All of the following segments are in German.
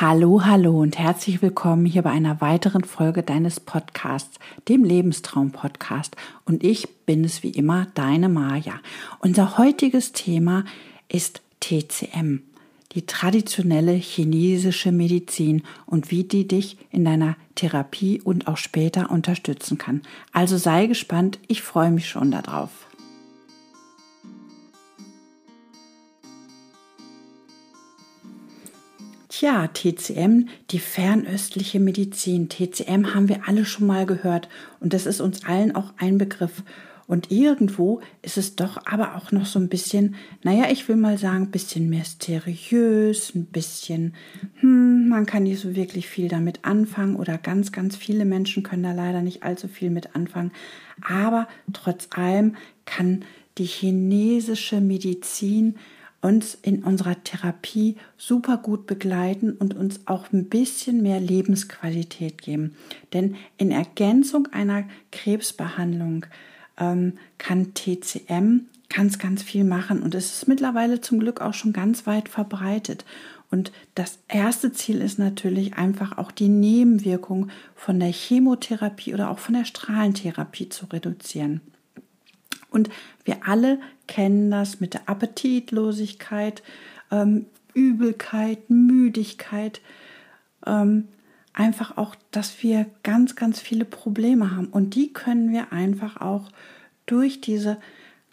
Hallo, hallo und herzlich willkommen hier bei einer weiteren Folge deines Podcasts, dem Lebenstraum-Podcast. Und ich bin es wie immer, deine Maja. Unser heutiges Thema ist TCM, die traditionelle chinesische Medizin und wie die dich in deiner Therapie und auch später unterstützen kann. Also sei gespannt, ich freue mich schon darauf. Tja, TCM, die fernöstliche Medizin. TCM haben wir alle schon mal gehört und das ist uns allen auch ein Begriff. Und irgendwo ist es doch aber auch noch so ein bisschen, naja, ich will mal sagen, ein bisschen mysteriös, ein bisschen, hm, man kann nicht so wirklich viel damit anfangen oder ganz, ganz viele Menschen können da leider nicht allzu viel mit anfangen. Aber trotz allem kann die chinesische Medizin uns in unserer Therapie super gut begleiten und uns auch ein bisschen mehr Lebensqualität geben. Denn in Ergänzung einer Krebsbehandlung ähm, kann TCM ganz, ganz viel machen und es ist mittlerweile zum Glück auch schon ganz weit verbreitet. Und das erste Ziel ist natürlich einfach auch die Nebenwirkung von der Chemotherapie oder auch von der Strahlentherapie zu reduzieren. Und wir alle kennen das mit der Appetitlosigkeit, ähm, Übelkeit, Müdigkeit, ähm, einfach auch, dass wir ganz, ganz viele Probleme haben. Und die können wir einfach auch durch diese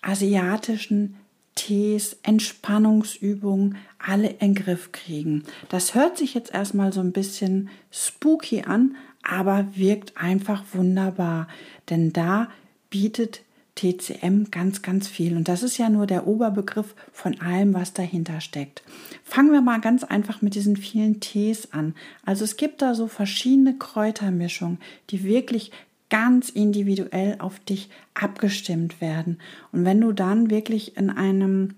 asiatischen Tees, Entspannungsübungen alle in den Griff kriegen. Das hört sich jetzt erstmal so ein bisschen spooky an, aber wirkt einfach wunderbar. Denn da bietet TCM ganz, ganz viel. Und das ist ja nur der Oberbegriff von allem, was dahinter steckt. Fangen wir mal ganz einfach mit diesen vielen Tees an. Also es gibt da so verschiedene Kräutermischungen, die wirklich ganz individuell auf dich abgestimmt werden. Und wenn du dann wirklich in einem,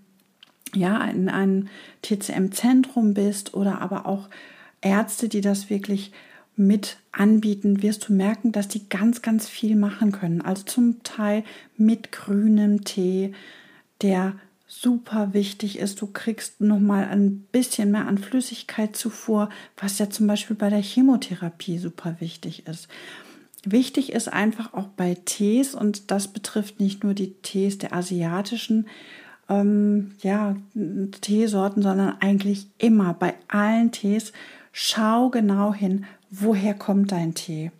ja, in einem TCM-Zentrum bist oder aber auch Ärzte, die das wirklich mit anbieten, wirst du merken, dass die ganz, ganz viel machen können. Also zum Teil mit grünem Tee, der super wichtig ist. Du kriegst noch mal ein bisschen mehr an Flüssigkeitszufuhr, was ja zum Beispiel bei der Chemotherapie super wichtig ist. Wichtig ist einfach auch bei Tees, und das betrifft nicht nur die Tees der asiatischen ähm, ja, Teesorten, sondern eigentlich immer bei allen Tees, schau genau hin, woher kommt dein Tee?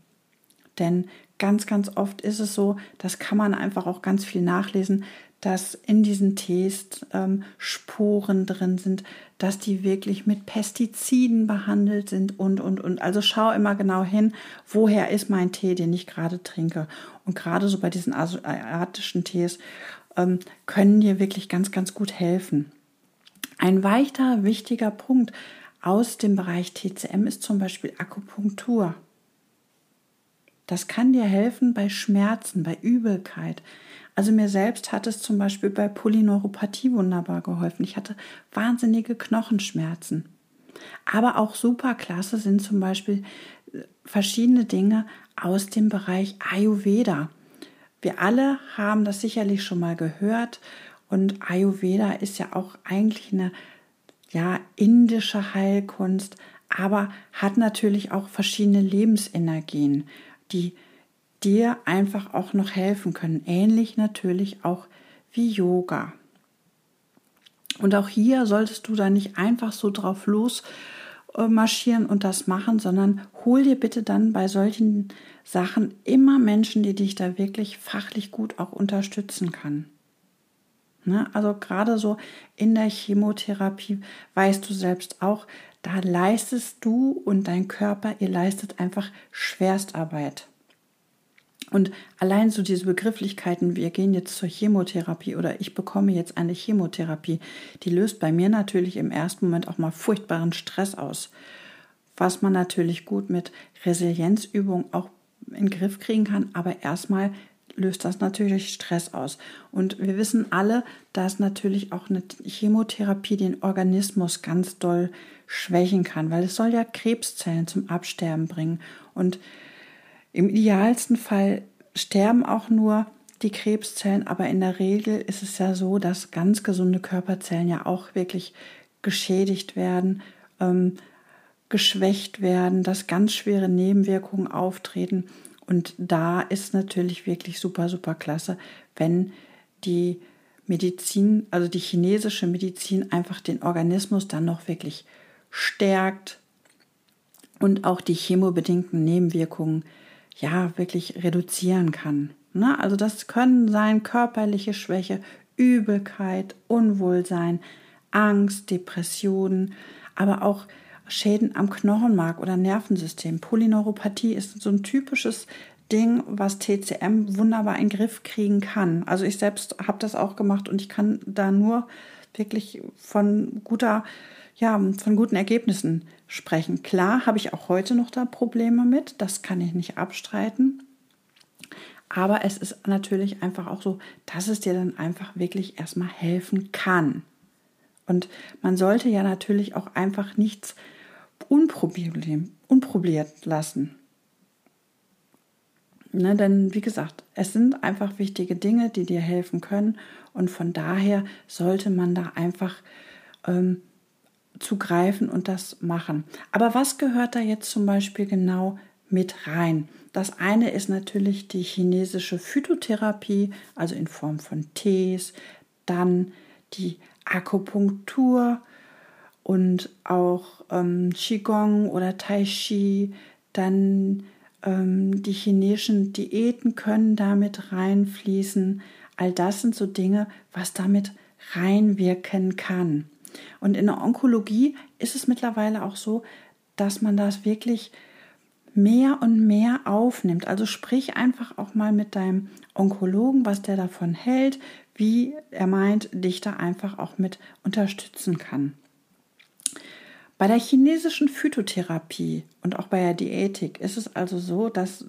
Denn ganz, ganz oft ist es so, das kann man einfach auch ganz viel nachlesen, dass in diesen Tees ähm, Sporen drin sind, dass die wirklich mit Pestiziden behandelt sind und, und, und. Also schau immer genau hin, woher ist mein Tee, den ich gerade trinke. Und gerade so bei diesen asiatischen Tees ähm, können dir wirklich ganz, ganz gut helfen. Ein weiterer wichtiger Punkt aus dem Bereich TCM ist zum Beispiel Akupunktur. Das kann dir helfen bei Schmerzen, bei Übelkeit. Also mir selbst hat es zum Beispiel bei Polyneuropathie wunderbar geholfen. Ich hatte wahnsinnige Knochenschmerzen. Aber auch super klasse sind zum Beispiel äh, verschiedene Dinge aus dem Bereich Ayurveda. Wir alle haben das sicherlich schon mal gehört und Ayurveda ist ja auch eigentlich eine ja, indische Heilkunst, aber hat natürlich auch verschiedene Lebensenergien, die dir einfach auch noch helfen können. Ähnlich natürlich auch wie Yoga. Und auch hier solltest du da nicht einfach so drauf los marschieren und das machen, sondern hol dir bitte dann bei solchen Sachen immer Menschen, die dich da wirklich fachlich gut auch unterstützen kann. Ne? Also gerade so in der Chemotherapie weißt du selbst auch, da leistest du und dein Körper, ihr leistet einfach Schwerstarbeit. Und allein so diese Begrifflichkeiten, wir gehen jetzt zur Chemotherapie oder ich bekomme jetzt eine Chemotherapie, die löst bei mir natürlich im ersten Moment auch mal furchtbaren Stress aus. Was man natürlich gut mit Resilienzübung auch in den Griff kriegen kann, aber erstmal löst das natürlich Stress aus. Und wir wissen alle, dass natürlich auch eine Chemotherapie den Organismus ganz doll schwächen kann, weil es soll ja Krebszellen zum Absterben bringen. Und im idealsten Fall sterben auch nur die Krebszellen, aber in der Regel ist es ja so, dass ganz gesunde Körperzellen ja auch wirklich geschädigt werden. Ähm, geschwächt werden, dass ganz schwere Nebenwirkungen auftreten. Und da ist natürlich wirklich super, super klasse, wenn die Medizin, also die chinesische Medizin, einfach den Organismus dann noch wirklich stärkt und auch die chemobedingten Nebenwirkungen ja wirklich reduzieren kann. Ne? Also das können sein körperliche Schwäche, Übelkeit, Unwohlsein, Angst, Depressionen, aber auch Schäden am Knochenmark oder Nervensystem. Polyneuropathie ist so ein typisches Ding, was TCM wunderbar in den Griff kriegen kann. Also ich selbst habe das auch gemacht und ich kann da nur wirklich von guter, ja, von guten Ergebnissen sprechen. Klar habe ich auch heute noch da Probleme mit, das kann ich nicht abstreiten. Aber es ist natürlich einfach auch so, dass es dir dann einfach wirklich erstmal helfen kann. Und man sollte ja natürlich auch einfach nichts unprobiert lassen. Ne, denn wie gesagt, es sind einfach wichtige Dinge, die dir helfen können und von daher sollte man da einfach ähm, zugreifen und das machen. Aber was gehört da jetzt zum Beispiel genau mit rein? Das eine ist natürlich die chinesische Phytotherapie, also in Form von Tees, dann die Akupunktur und auch ähm, Qigong oder Tai Chi, dann ähm, die chinesischen Diäten können damit reinfließen. All das sind so Dinge, was damit reinwirken kann. Und in der Onkologie ist es mittlerweile auch so, dass man das wirklich mehr und mehr aufnimmt. Also sprich einfach auch mal mit deinem Onkologen, was der davon hält, wie er meint, dich da einfach auch mit unterstützen kann. Bei der chinesischen Phytotherapie und auch bei der Diätik ist es also so, dass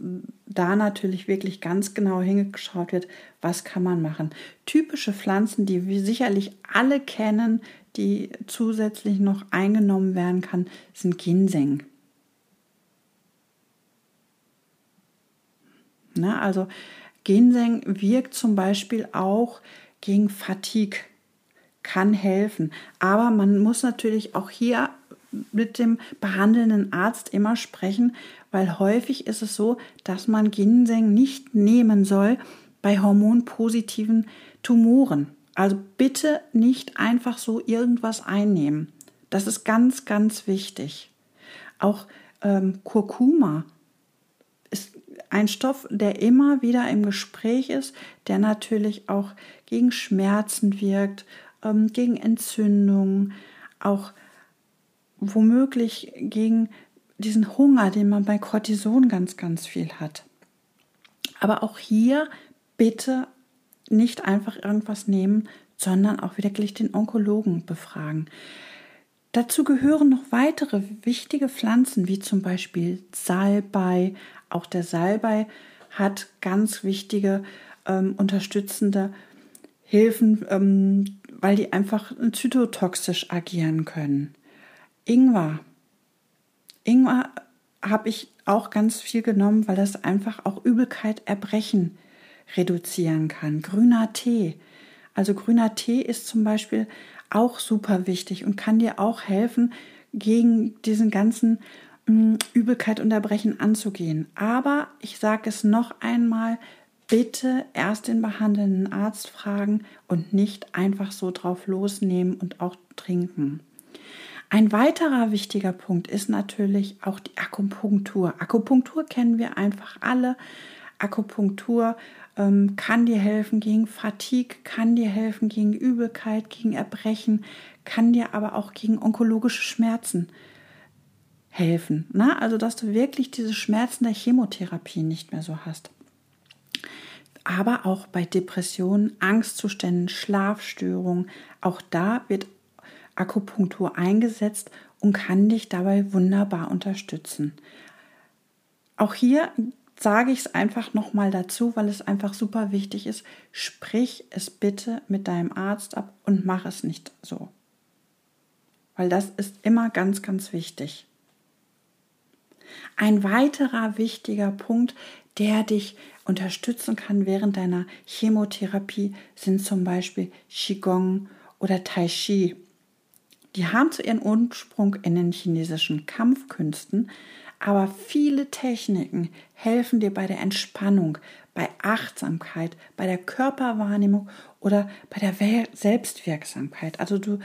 da natürlich wirklich ganz genau hingeschaut wird, was kann man machen. Typische Pflanzen, die wir sicherlich alle kennen, die zusätzlich noch eingenommen werden kann, sind Ginseng. Na, also Ginseng wirkt zum Beispiel auch gegen Fatigue, kann helfen. Aber man muss natürlich auch hier mit dem behandelnden Arzt immer sprechen, weil häufig ist es so, dass man Ginseng nicht nehmen soll bei hormonpositiven Tumoren. Also bitte nicht einfach so irgendwas einnehmen. Das ist ganz, ganz wichtig. Auch ähm, Kurkuma ist ein Stoff, der immer wieder im Gespräch ist, der natürlich auch gegen Schmerzen wirkt, ähm, gegen Entzündungen, auch womöglich gegen diesen Hunger, den man bei Cortison ganz, ganz viel hat. Aber auch hier bitte nicht einfach irgendwas nehmen, sondern auch wirklich den Onkologen befragen. Dazu gehören noch weitere wichtige Pflanzen, wie zum Beispiel Salbei. Auch der Salbei hat ganz wichtige ähm, unterstützende Hilfen, ähm, weil die einfach zytotoxisch agieren können. Ingwer. Ingwer habe ich auch ganz viel genommen, weil das einfach auch Übelkeit, Erbrechen reduzieren kann. Grüner Tee. Also grüner Tee ist zum Beispiel auch super wichtig und kann dir auch helfen, gegen diesen ganzen mh, mm, Übelkeit und Erbrechen anzugehen. Aber ich sage es noch einmal, bitte erst den behandelnden Arzt fragen und nicht einfach so drauf losnehmen und auch trinken. Ein weiterer wichtiger Punkt ist natürlich auch die Akupunktur. Akupunktur kennen wir einfach alle. Akupunktur ähm, kann dir helfen gegen Fatigue, kann dir helfen gegen Übelkeit, gegen Erbrechen, kann dir aber auch gegen onkologische Schmerzen helfen. Na? Also, dass du wirklich diese Schmerzen der Chemotherapie nicht mehr so hast. Aber auch bei Depressionen, Angstzuständen, Schlafstörungen, auch da wird Akupunktur eingesetzt und kann dich dabei wunderbar unterstützen. Auch hier sage ich es einfach nochmal dazu, weil es einfach super wichtig ist. Sprich es bitte mit deinem Arzt ab und mach es nicht so. Weil das ist immer ganz, ganz wichtig. Ein weiterer wichtiger Punkt, der dich unterstützen kann während deiner Chemotherapie, sind zum Beispiel Qigong oder Tai Chi. Die haben zu ihren Ursprung in den chinesischen Kampfkünsten, aber viele Techniken helfen dir bei der Entspannung, bei Achtsamkeit, bei der Körperwahrnehmung oder bei der Selbstwirksamkeit. Also du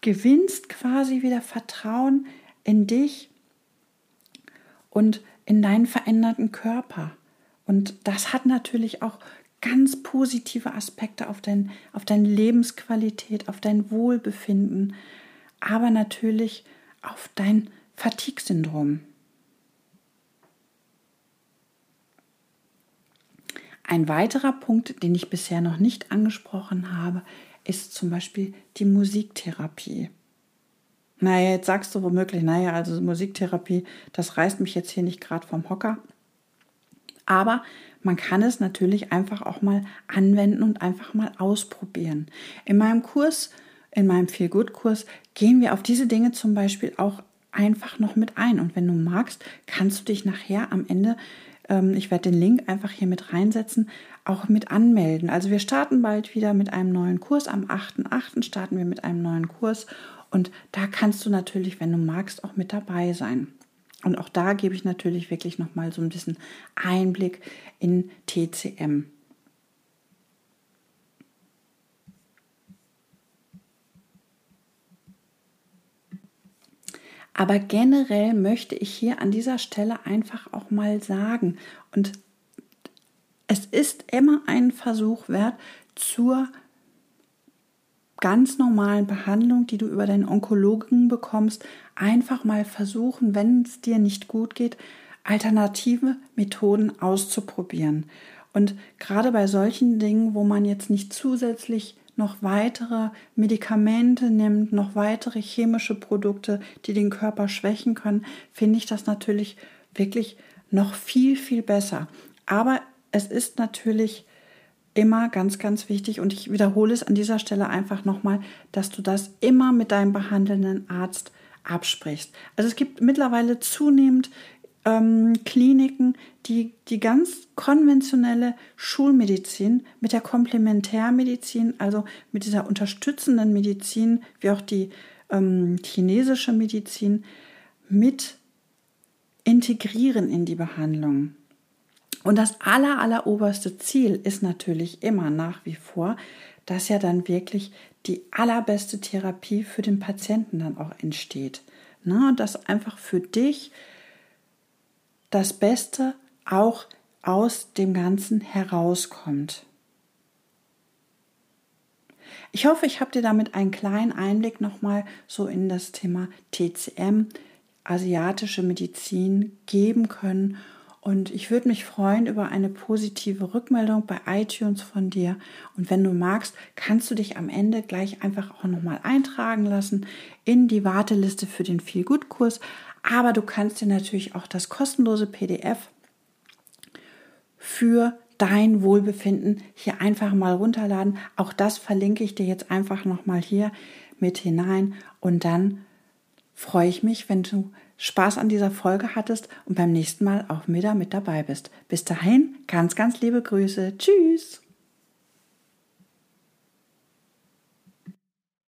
gewinnst quasi wieder Vertrauen in dich und in deinen veränderten Körper. Und das hat natürlich auch ganz positive Aspekte auf, dein, auf deine Lebensqualität, auf dein Wohlbefinden, aber natürlich auf dein Fatigue-Syndrom. Ein weiterer Punkt, den ich bisher noch nicht angesprochen habe, ist zum Beispiel die Musiktherapie. Naja, jetzt sagst du womöglich, naja, also Musiktherapie, das reißt mich jetzt hier nicht gerade vom Hocker. Aber man kann es natürlich einfach auch mal anwenden und einfach mal ausprobieren. In meinem Kurs, in meinem Feel Good Kurs, gehen wir auf diese Dinge zum Beispiel auch einfach noch mit ein. Und wenn du magst, kannst du dich nachher am Ende, ähm, ich werde den Link einfach hier mit reinsetzen, auch mit anmelden. Also wir starten bald wieder mit einem neuen Kurs. Am 8.8. starten wir mit einem neuen Kurs. Und da kannst du natürlich, wenn du magst, auch mit dabei sein. Und auch da gebe ich natürlich wirklich nochmal so ein bisschen Einblick in TCM. Aber generell möchte ich hier an dieser Stelle einfach auch mal sagen, und es ist immer ein Versuch wert, zur ganz normalen Behandlung, die du über deinen Onkologen bekommst, einfach mal versuchen, wenn es dir nicht gut geht, alternative Methoden auszuprobieren. Und gerade bei solchen Dingen, wo man jetzt nicht zusätzlich noch weitere Medikamente nimmt, noch weitere chemische Produkte, die den Körper schwächen können, finde ich das natürlich wirklich noch viel, viel besser. Aber es ist natürlich immer ganz, ganz wichtig und ich wiederhole es an dieser Stelle einfach nochmal, dass du das immer mit deinem behandelnden Arzt absprichst. Also es gibt mittlerweile zunehmend ähm, Kliniken, die die ganz konventionelle Schulmedizin mit der Komplementärmedizin, also mit dieser unterstützenden Medizin, wie auch die ähm, chinesische Medizin, mit integrieren in die Behandlung. Und das aller, aller oberste Ziel ist natürlich immer nach wie vor, dass ja dann wirklich die allerbeste Therapie für den Patienten dann auch entsteht. Na, dass einfach für dich das Beste auch aus dem Ganzen herauskommt. Ich hoffe, ich habe dir damit einen kleinen Einblick nochmal so in das Thema TCM, asiatische Medizin geben können und ich würde mich freuen über eine positive Rückmeldung bei iTunes von dir. Und wenn du magst, kannst du dich am Ende gleich einfach auch nochmal eintragen lassen in die Warteliste für den Feelgood-Kurs. Aber du kannst dir natürlich auch das kostenlose PDF für dein Wohlbefinden hier einfach mal runterladen. Auch das verlinke ich dir jetzt einfach nochmal hier mit hinein. Und dann freue ich mich, wenn du Spaß an dieser Folge hattest und beim nächsten Mal auch wieder mit dabei bist. Bis dahin, ganz, ganz liebe Grüße. Tschüss.